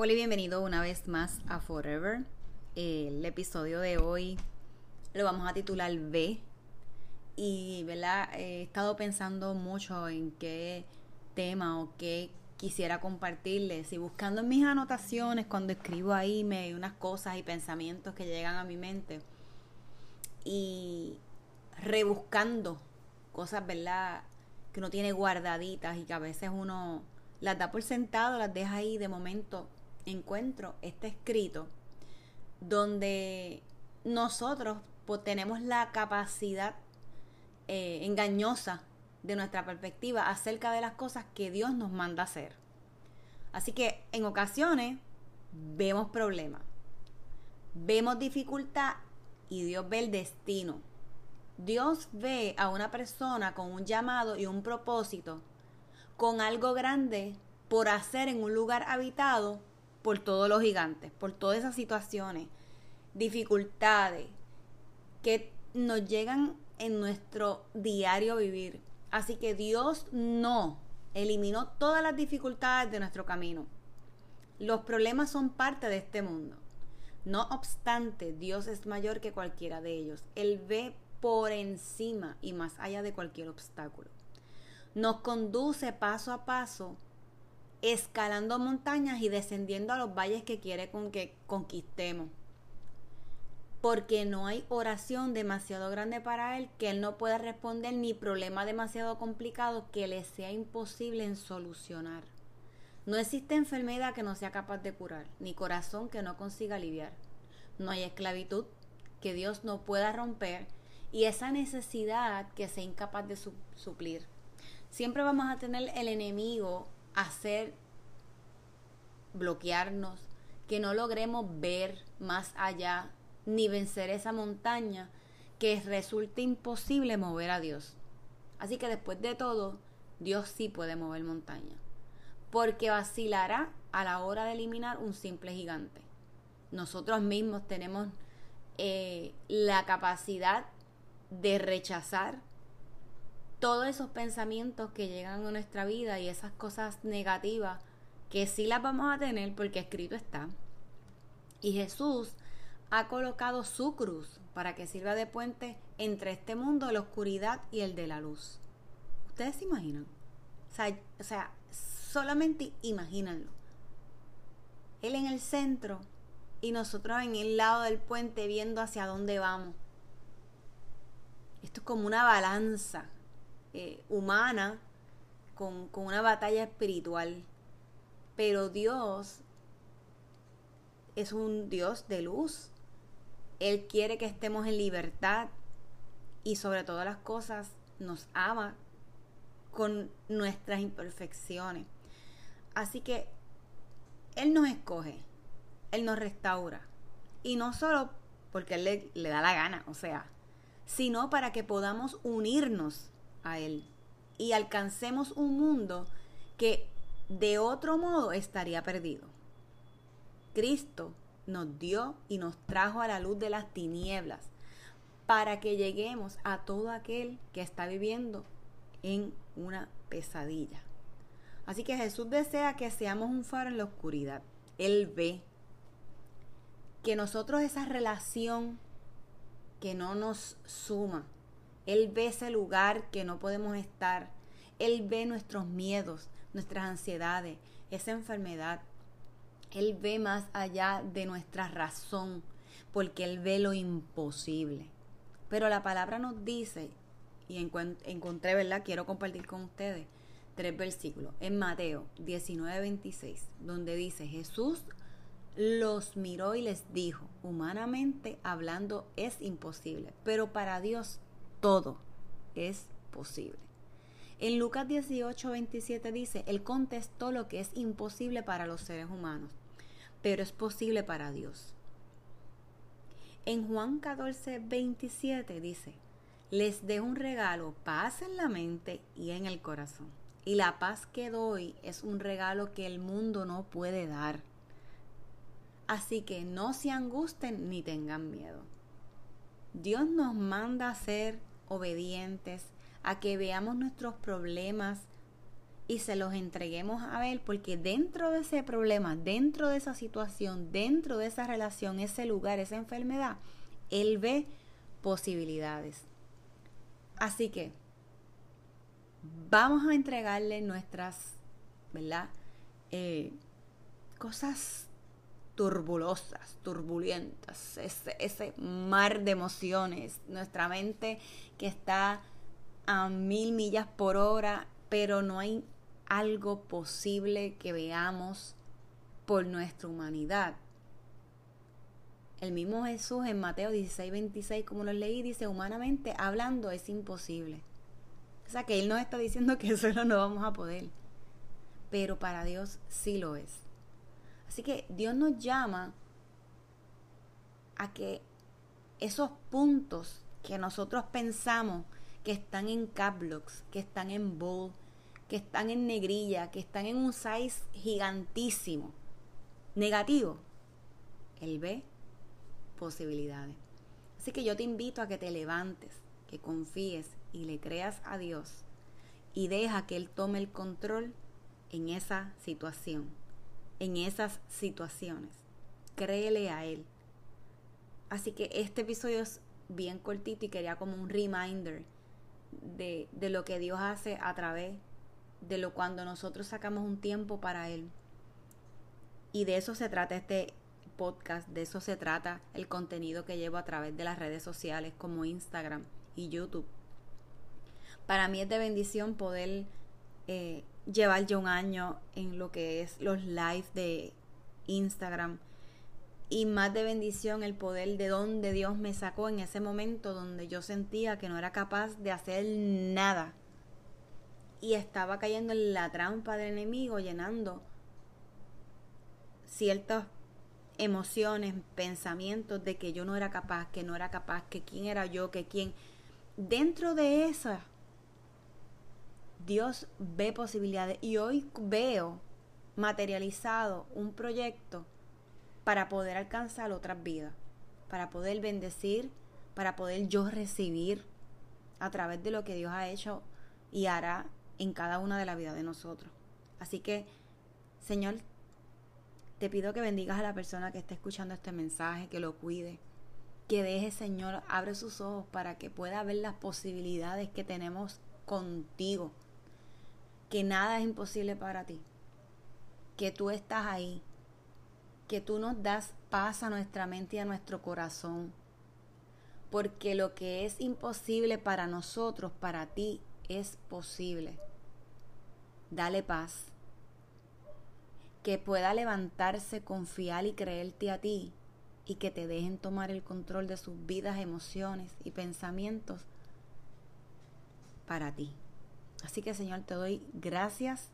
Hola y bienvenido una vez más a Forever el episodio de hoy lo vamos a titular B. Y, ¿verdad? He estado pensando mucho en qué tema o qué quisiera compartirles. Y buscando en mis anotaciones, cuando escribo ahí, me hay unas cosas y pensamientos que llegan a mi mente. Y rebuscando cosas, ¿verdad? Que uno tiene guardaditas y que a veces uno las da por sentado, las deja ahí de momento. Encuentro este escrito donde nosotros tenemos la capacidad eh, engañosa de nuestra perspectiva acerca de las cosas que Dios nos manda hacer. Así que en ocasiones vemos problemas, vemos dificultad y Dios ve el destino. Dios ve a una persona con un llamado y un propósito, con algo grande por hacer en un lugar habitado por todos los gigantes, por todas esas situaciones, dificultades que nos llegan en nuestro diario vivir. Así que Dios no eliminó todas las dificultades de nuestro camino. Los problemas son parte de este mundo. No obstante, Dios es mayor que cualquiera de ellos. Él ve por encima y más allá de cualquier obstáculo. Nos conduce paso a paso escalando montañas y descendiendo a los valles que quiere con que conquistemos. Porque no hay oración demasiado grande para Él que Él no pueda responder ni problema demasiado complicado que le sea imposible en solucionar. No existe enfermedad que no sea capaz de curar, ni corazón que no consiga aliviar. No hay esclavitud que Dios no pueda romper y esa necesidad que sea incapaz de suplir. Siempre vamos a tener el enemigo hacer bloquearnos, que no logremos ver más allá ni vencer esa montaña que resulte imposible mover a Dios. Así que después de todo, Dios sí puede mover montaña, porque vacilará a la hora de eliminar un simple gigante. Nosotros mismos tenemos eh, la capacidad de rechazar todos esos pensamientos que llegan a nuestra vida y esas cosas negativas que sí las vamos a tener porque escrito está. Y Jesús ha colocado su cruz para que sirva de puente entre este mundo de la oscuridad y el de la luz. ¿Ustedes se imaginan? O sea, o sea solamente imagínenlo. Él en el centro y nosotros en el lado del puente viendo hacia dónde vamos. Esto es como una balanza eh, humana con, con una batalla espiritual. Pero Dios es un Dios de luz. Él quiere que estemos en libertad y sobre todas las cosas nos ama con nuestras imperfecciones. Así que Él nos escoge, Él nos restaura. Y no solo porque Él le, le da la gana, o sea, sino para que podamos unirnos Él y alcancemos un mundo que de otro modo estaría perdido. Cristo nos dio y nos trajo a la luz de las tinieblas para que lleguemos a todo aquel que está viviendo en una pesadilla. Así que Jesús desea que seamos un faro en la oscuridad. Él ve que nosotros esa relación que no nos suma, Él ve ese lugar que no podemos estar, Él ve nuestros miedos, nuestras ansiedades, esa enfermedad. Él ve más allá de nuestra razón, porque Él ve lo imposible. Pero la palabra nos dice, y encontré, ¿verdad? Quiero compartir con ustedes tres versículos. En Mateo 19, 26, donde dice, Jesús los miró y les dijo, humanamente hablando es imposible, pero para Dios todo es posible. En Lucas 18, 27 dice, Él contestó lo que es imposible para los seres humanos, pero es posible para Dios. En Juan 14, 27 dice, les dejo un regalo, paz en la mente y en el corazón. Y la paz que doy es un regalo que el mundo no puede dar. Así que no se angusten ni tengan miedo. Dios nos manda a ser obedientes, a que veamos nuestros problemas y se los entreguemos a Él, porque dentro de ese problema, dentro de esa situación, dentro de esa relación, ese lugar, esa enfermedad, Él ve posibilidades. Así que vamos a entregarle nuestras, ¿verdad? Eh, cosas turbulosas, turbulentas, ese, ese mar de emociones, nuestra mente que está a mil millas por hora, pero no hay algo posible que veamos por nuestra humanidad. El mismo Jesús en Mateo 16, 26, como lo leí, dice, humanamente hablando es imposible. O sea que Él nos está diciendo que solo no vamos a poder. Pero para Dios sí lo es. Así que Dios nos llama a que esos puntos que nosotros pensamos que están en caplocks, que están en bold, que están en negrilla, que están en un size gigantísimo, negativo, Él ve posibilidades. Así que yo te invito a que te levantes, que confíes y le creas a Dios y deja que Él tome el control en esa situación, en esas situaciones. Créele a Él. Así que este episodio es bien cortito y quería como un reminder de, de lo que Dios hace a través de lo cuando nosotros sacamos un tiempo para Él. Y de eso se trata este podcast, de eso se trata el contenido que llevo a través de las redes sociales como Instagram y YouTube. Para mí es de bendición poder eh, llevar ya un año en lo que es los lives de Instagram y más de bendición el poder de donde Dios me sacó en ese momento donde yo sentía que no era capaz de hacer nada y estaba cayendo en la trampa del enemigo llenando ciertas emociones, pensamientos de que yo no era capaz, que no era capaz, que quién era yo, que quién. Dentro de esa, Dios ve posibilidades y hoy veo materializado un proyecto para poder alcanzar otras vidas, para poder bendecir, para poder yo recibir a través de lo que Dios ha hecho y hará en cada una de las vidas de nosotros. Así que, Señor, te pido que bendigas a la persona que esté escuchando este mensaje, que lo cuide, que deje, Señor, abre sus ojos para que pueda ver las posibilidades que tenemos contigo, que nada es imposible para ti, que tú estás ahí, que tú nos das paz a nuestra mente y a nuestro corazón, porque lo que es imposible para nosotros, para ti, es posible. Dale paz que pueda levantarse, confiar y creerte a ti y que te dejen tomar el control de sus vidas, emociones y pensamientos para ti. Así que Señor, te doy gracias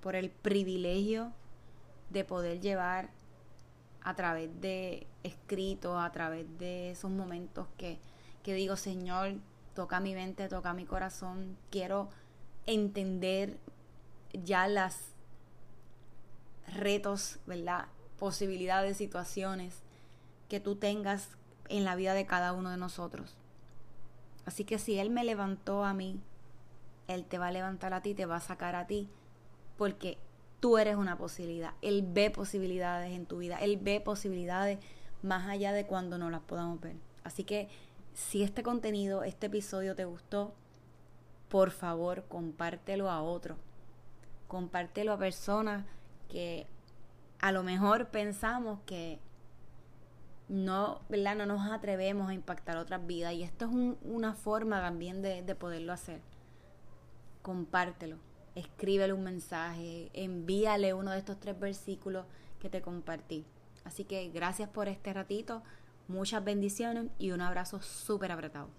por el privilegio de poder llevar a través de escritos, a través de esos momentos que, que digo, Señor, toca mi mente, toca mi corazón, quiero entender ya las retos, ¿verdad? Posibilidades, situaciones que tú tengas en la vida de cada uno de nosotros. Así que si Él me levantó a mí, Él te va a levantar a ti, te va a sacar a ti, porque tú eres una posibilidad. Él ve posibilidades en tu vida, Él ve posibilidades más allá de cuando no las podamos ver. Así que si este contenido, este episodio te gustó, por favor compártelo a otro. Compártelo a personas que a lo mejor pensamos que no, ¿verdad? no nos atrevemos a impactar otras vidas y esto es una forma también de poderlo hacer. Compártelo, escríbele un mensaje, envíale uno de estos tres versículos que te compartí. Así que gracias por este ratito, muchas bendiciones y un abrazo súper apretado.